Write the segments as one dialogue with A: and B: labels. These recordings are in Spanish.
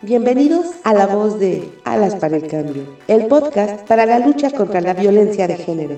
A: Bienvenidos a la voz de Alas para el Cambio, el podcast para la lucha contra la violencia de género.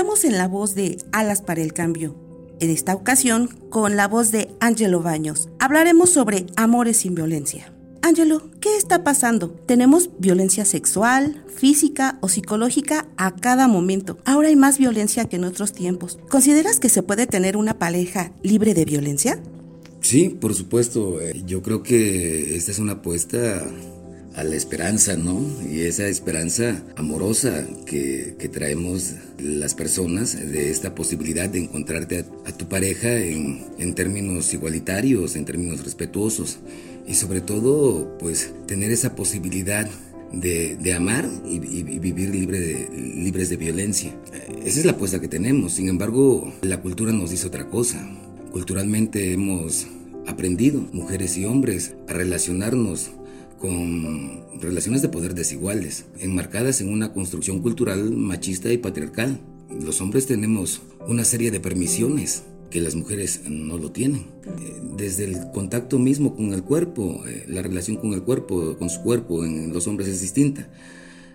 B: Estamos en la voz de Alas para el Cambio. En esta ocasión, con la voz de Angelo Baños, hablaremos sobre amores sin violencia. Angelo, ¿qué está pasando? Tenemos violencia sexual, física o psicológica a cada momento. Ahora hay más violencia que en otros tiempos. ¿Consideras que se puede tener una pareja libre de violencia?
C: Sí, por supuesto. Eh, Yo creo que esta es una apuesta a la esperanza, ¿no? Y esa esperanza amorosa que, traemos las personas de esta posibilidad de encontrarte a, tu pareja en, en términos igualitarios, en términos respetuosos y sobre todo, pues, tener esa posibilidad de, de amar y, vivir libre libres de violencia. Esa es la apuesta que tenemos. Sin embargo, la cultura nos dice otra cosa. Culturalmente hemos aprendido, mujeres y hombres, a relacionarnos con relaciones de poder desiguales, enmarcadas en una construcción cultural machista y patriarcal. Los hombres tenemos una serie de permisiones que las mujeres no lo tienen. Eh, Desde el contacto mismo con el cuerpo, eh, la relación con el cuerpo, con su cuerpo en los hombres es distinta.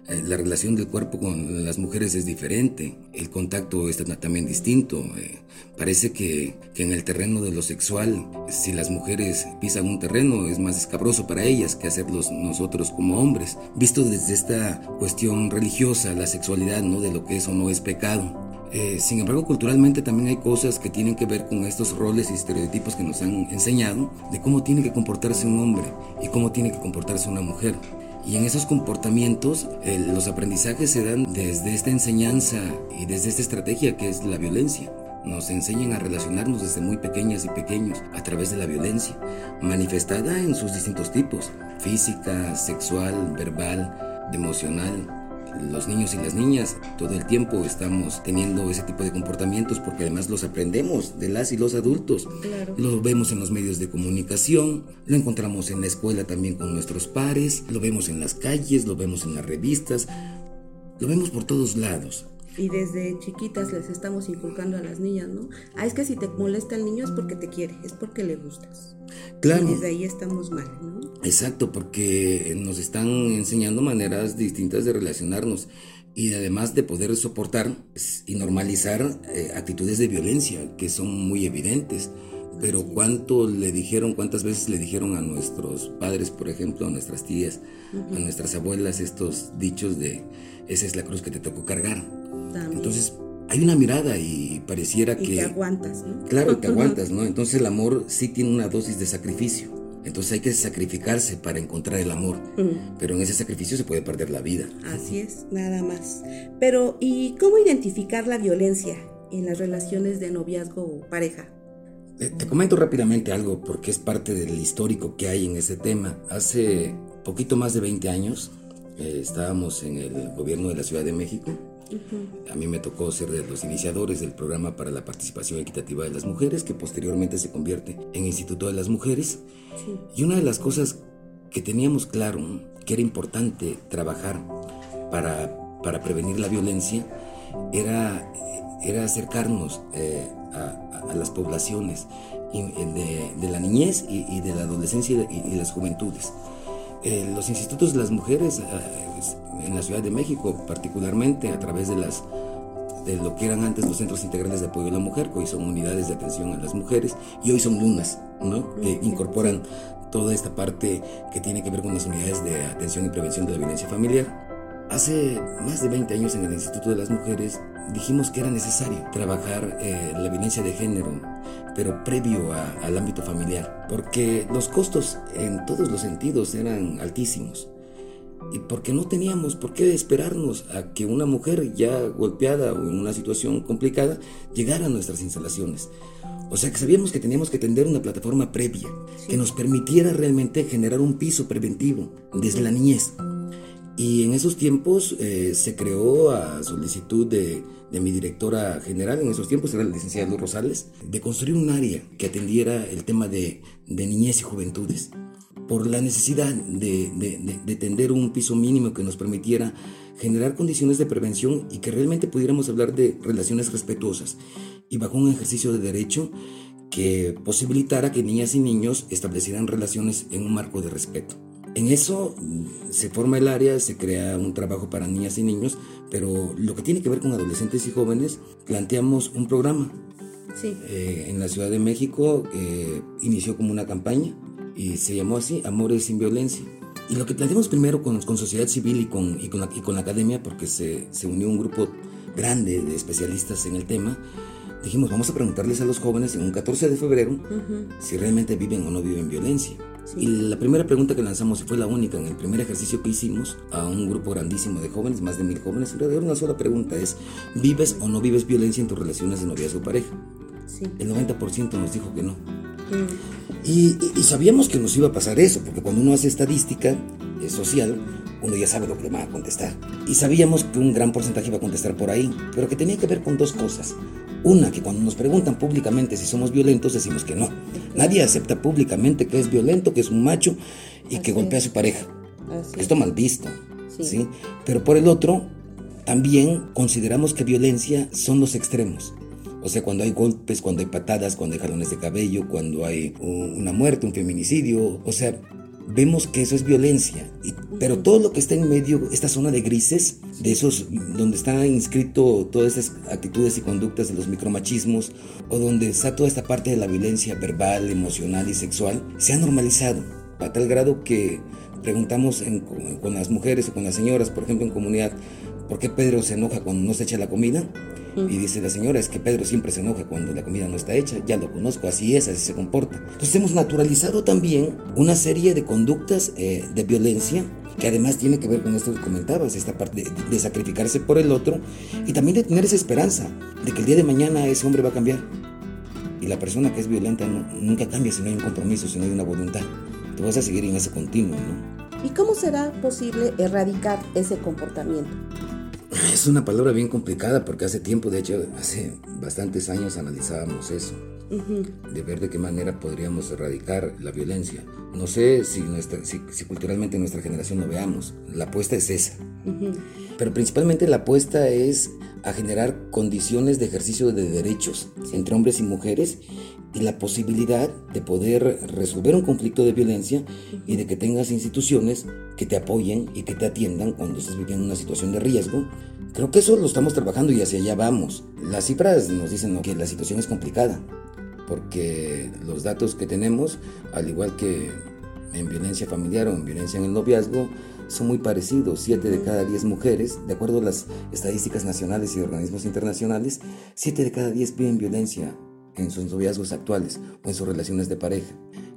C: Eh, La relación del cuerpo con las mujeres es diferente, el contacto es también distinto. eh, Parece que, en el terreno de lo sexual, si las mujeres pisan un terreno, es más escabroso para ellas que hacerlos nosotros como hombres. Visto desde esta cuestión religiosa, la sexualidad, ¿no? De lo que es o no es pecado. Eh, sin embargo, culturalmente también hay cosas que tienen que ver con estos roles y estereotipos que nos han enseñado de cómo tiene que comportarse un hombre y cómo tiene que comportarse una mujer. Y en esos comportamientos, los aprendizajes se dan desde esta enseñanza y desde esta estrategia que es la violencia. Nos enseñan a relacionarnos desde muy pequeñas y pequeños a través de la violencia, manifestada en sus distintos tipos, física, sexual, verbal, emocional. Los niños y las niñas todo el tiempo estamos teniendo ese tipo de comportamientos porque además los aprendemos de las y los adultos. Lo vemos en los medios de comunicación, lo encontramos en la escuela también con nuestros pares, lo vemos en las calles, lo vemos en las revistas, lo vemos por todos lados.
D: Y desde chiquitas les estamos inculcando a las niñas, ¿no? Ah, es que si te molesta el niño es porque te quiere, es porque le gustas.
C: Claro.
D: Y desde ahí estamos mal, ¿no?
C: Exacto, porque nos están enseñando maneras distintas de relacionarnos y además de poder soportar pues, y normalizar eh, actitudes de violencia que son muy evidentes. Pero cuánto le dijeron, cuántas veces le dijeron a nuestros padres, por ejemplo, a nuestras tías, a nuestras abuelas, estos dichos de esa es la cruz que te tocó cargar.
D: También.
C: Entonces hay una mirada y pareciera
D: y
C: que...
D: te aguantas, ¿no?
C: Claro, te aguantas, ¿no? Entonces el amor sí tiene una dosis de sacrificio. Entonces hay que sacrificarse para encontrar el amor. Pero en ese sacrificio se puede perder la vida.
D: Así es, nada más. Pero, ¿y cómo identificar la violencia en las relaciones de noviazgo o pareja?
C: Eh, Te comento rápidamente algo porque es parte del histórico que hay en ese tema. Hace poquito más de 20 años eh, estábamos en el gobierno de la Ciudad de México. A mí me tocó ser de los iniciadores del programa para la participación equitativa de las mujeres, que posteriormente se convierte en Instituto de las Mujeres. Y una de las cosas que teníamos claro que era importante trabajar para, para prevenir la violencia era, era acercarnos eh, a, las poblaciones y- de, de la niñez y, y de la adolescencia y, las juventudes. Eh, los institutos de las mujeres eh, en la Ciudad de México, particularmente a través de las de lo que eran antes los centros integrales de apoyo a la mujer, que hoy son unidades de atención a las mujeres y hoy son lunas, ¿no? Que incorporan toda esta parte que tiene que ver con las unidades de atención y prevención de la violencia familiar. Hace más de 20 años en el Instituto de las Mujeres dijimos que era necesario trabajar eh, la violencia de género, pero previo a- al ámbito familiar, porque los costos en todos los sentidos eran altísimos y porque no teníamos por qué esperarnos a que una mujer ya golpeada o en una situación complicada llegara a nuestras instalaciones. O sea que sabíamos que teníamos que tender una plataforma previa que nos permitiera realmente generar un piso preventivo desde la niñez. Y en esos tiempos eh, se creó a solicitud de, de, mi directora general, en esos tiempos era la licenciada Luz Rosales, de construir un área que atendiera el tema de, de niñez y juventudes, por la necesidad de, de, tender un piso mínimo que nos permitiera generar condiciones de prevención y que realmente pudiéramos hablar de relaciones respetuosas y bajo un ejercicio de derecho que posibilitara que niñas y niños establecieran relaciones en un marco de respeto. En eso mm, se forma el área, se crea un trabajo para niñas y niños, pero lo que tiene que ver con adolescentes y jóvenes, planteamos un programa. Sí. Eh, en la Ciudad de México eh, inició como una campaña y se llamó así, Amores sin Violencia. Y lo que planteamos primero con, con sociedad civil y con, y con, la, y con la academia, porque se, se unió un grupo grande de especialistas en el tema, dijimos, vamos a preguntarles a los jóvenes en un 14 de febrero si realmente viven o no viven violencia. Y la primera pregunta que lanzamos, y fue la única en el primer ejercicio que hicimos a un grupo grandísimo de jóvenes, más de mil jóvenes, en realidad una sola pregunta es, ¿vives o no vives violencia en tus relaciones de noviazgo o pareja? Sí. El 90% nos dijo que no. Mm. Y, y, sabíamos que nos iba a pasar eso, porque cuando uno hace estadística social, uno ya sabe lo que le va a contestar. Y sabíamos que un gran porcentaje iba a contestar por ahí, pero que tenía que ver con dos cosas. Una, que cuando nos preguntan públicamente si somos violentos, decimos que no. Nadie acepta públicamente que es violento, que es un macho y que golpea a su pareja. Esto mal visto. Sí. Pero por el otro, también consideramos que violencia son los extremos. O sea, cuando hay golpes, cuando hay patadas, cuando hay jalones de cabello, cuando hay una muerte, un feminicidio. O sea, vemos que eso es violencia. pero todo lo que está en medio, esta zona de grises, de esos donde está inscrito todas esas actitudes y conductas de los micromachismos, o donde está toda esta parte de la violencia verbal, emocional y sexual, se ha normalizado a tal grado que preguntamos con las mujeres o con las señoras, por ejemplo, en comunidad, ¿por qué Pedro se enoja cuando no se echa la comida? Y dice la señora, es que Pedro siempre se enoja cuando la comida no está hecha, ya lo conozco, así es, así se comporta. Entonces hemos naturalizado también una serie de conductas eh, de violencia que además tiene que ver con esto que comentabas, esta parte de, sacrificarse por el otro y también de tener esa esperanza de que el día de mañana ese hombre va a cambiar. Y la persona que es violenta nunca cambia si no hay un compromiso, si no hay una voluntad. Tú vas a seguir en ese continuo, ¿no?
D: ¿Y cómo será posible erradicar ese comportamiento?
C: Es una palabra bien complicada porque hace tiempo, de hecho, hace bastantes años analizábamos eso, de ver de qué manera podríamos erradicar la violencia. No sé si, nuestra, si, culturalmente nuestra generación lo veamos, la apuesta es esa. Pero principalmente la apuesta es a generar condiciones de ejercicio de derechos entre hombres y mujeres y la posibilidad de poder resolver un conflicto de violencia y de que tengas instituciones que te apoyen y que te atiendan cuando estás viviendo una situación de riesgo. Creo que eso lo estamos trabajando y hacia allá vamos. Las cifras nos dicen que la situación es complicada, porque los datos que tenemos, al igual que en violencia familiar o en violencia en el noviazgo, son muy parecidos. Siete de cada diez mujeres, de acuerdo a las estadísticas nacionales y organismos internacionales, siete de cada diez viven violencia en sus noviazgos actuales o en sus relaciones de pareja.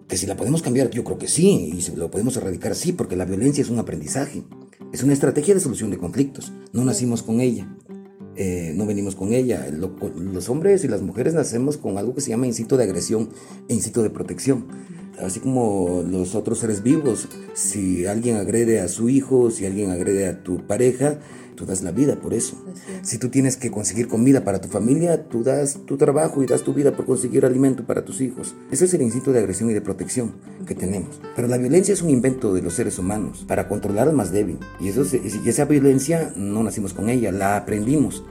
C: Que si la podemos cambiar, yo creo que sí, y si lo podemos erradicar, sí, porque la violencia es un aprendizaje, es una estrategia de solución de conflictos. No nacimos con ella, eh, no venimos con ella. los hombres y las mujeres nacemos con algo que se llama instinto de agresión e instinto de protección. Así como los otros seres vivos, si alguien agrede a su hijo, si alguien agrede a tu pareja, tú das la vida por eso. Si tú tienes que conseguir comida para tu familia, tú das tu trabajo y das tu vida por conseguir alimento para tus hijos. Ese es el instinto de agresión y de protección que tenemos. Pero la violencia es un invento de los seres humanos para controlar al más débil. Y, eso, y esa violencia no nacimos con ella, la aprendimos.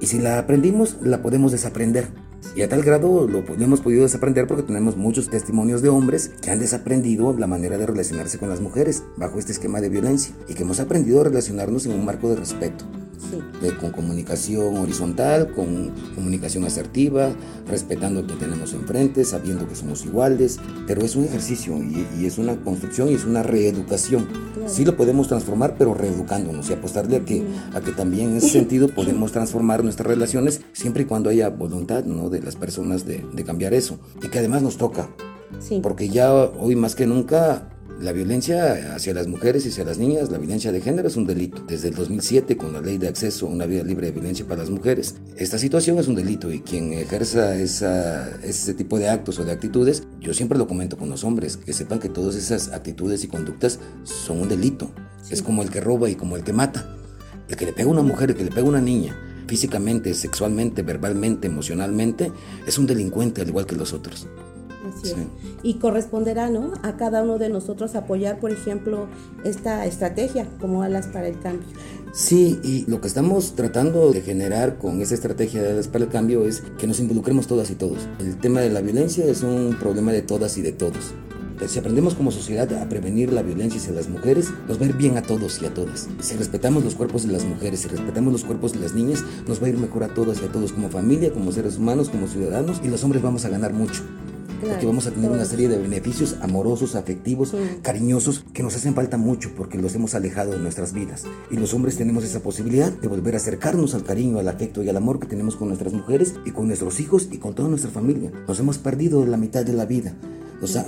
C: Y si la aprendimos, la podemos desaprender. Y a tal grado lo, hemos podido desaprender porque tenemos muchos testimonios de hombres que han desaprendido la manera de relacionarse con las mujeres bajo este esquema de violencia y que hemos aprendido a relacionarnos en un marco de respeto. Con comunicación horizontal, con comunicación asertiva, respetando a quien tenemos enfrente, sabiendo que somos iguales, pero es un ejercicio y, es una construcción y es una reeducación. Sí lo podemos transformar, pero reeducándonos y apostarle a que, a que también en ese sentido podemos transformar nuestras relaciones siempre y cuando haya voluntad ¿no? de las personas de, de cambiar eso y que además nos toca. Porque ya hoy más que nunca La violencia hacia las mujeres y hacia las niñas, la violencia de género es un delito. Desde el 2007, con la ley de acceso a una vida libre de violencia para las mujeres, esta situación es un delito y quien ejerza esa, ese tipo de actos o de actitudes, yo siempre lo comento con los hombres, que sepan que todas esas actitudes y conductas son un delito. Es como el que roba y como el que mata. El que le pega a una mujer, el que le pega a una niña, físicamente, sexualmente, verbalmente, emocionalmente, es un delincuente al igual que los otros.
D: Y corresponderá ¿no? a cada uno de nosotros apoyar, por ejemplo, esta estrategia como Alas para el Cambio.
C: Sí, y lo que estamos tratando de generar con esa estrategia de Alas para el Cambio es que nos involucremos todas y todos. El tema de la violencia es un problema de todas y de todos. Si aprendemos como sociedad a prevenir la violencia hacia las mujeres, nos va a ir bien a todos y a todas. Si respetamos los cuerpos de las mujeres, si respetamos los cuerpos de las niñas, nos va a ir mejor a todas y a todos como familia, como seres humanos, como ciudadanos, y los hombres vamos a ganar mucho porque vamos a tener una serie de beneficios amorosos, afectivos, cariñosos, que nos hacen falta mucho porque los hemos alejado de nuestras vidas. Y los hombres tenemos esa posibilidad de volver a acercarnos al cariño, al afecto y al amor que tenemos con nuestras mujeres y con nuestros hijos y con toda nuestra familia. Nos hemos perdido la mitad de la vida.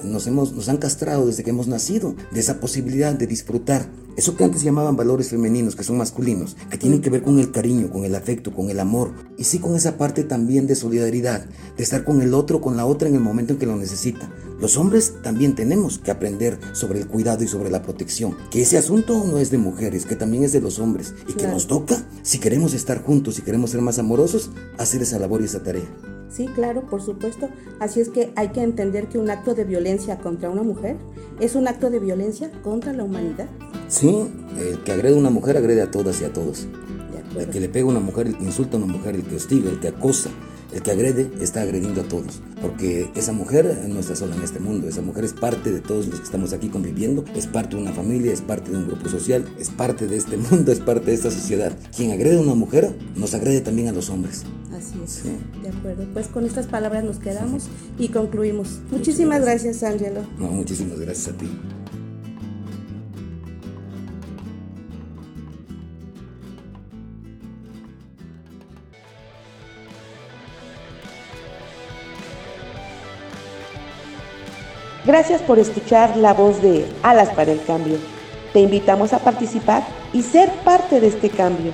C: Nos, hemos, nos han castrado desde que hemos nacido de esa posibilidad de disfrutar. Eso que antes llamaban valores femeninos, que son masculinos, que tienen que ver con el cariño, con el afecto, con el amor. Y sí con esa parte también de solidaridad, de estar con el otro, con la otra en el momento en que lo necesita. Los hombres también tenemos que aprender sobre el cuidado y sobre la protección. Que ese asunto no es de mujeres, que también es de los hombres. Y que nos toca, si queremos estar juntos, si queremos ser más amorosos, hacer esa labor y esa tarea.
D: Sí, claro, por supuesto. Así es que hay que entender que un acto de violencia contra una mujer es un acto de violencia contra la humanidad.
C: Sí, el que agrede a una mujer agrede a todas y a todos. El que le pega a una mujer, insulta a una mujer, el que hostiga, el que acosa, el que agrede está agrediendo a todos, porque esa mujer no está sola en este mundo, esa mujer es parte de todos los que estamos aquí conviviendo, es parte de una familia, es parte de un grupo social, es parte de este mundo, es parte de esta sociedad. Quien agrede a una mujer nos agrede también a los hombres.
D: Así es. De acuerdo. Pues con estas palabras nos quedamos y concluimos. Muchísimas gracias, Ángelo.
C: No, muchísimas gracias a ti.
A: Gracias por escuchar la voz de Alas para el Cambio. Te invitamos a participar y ser parte de este cambio.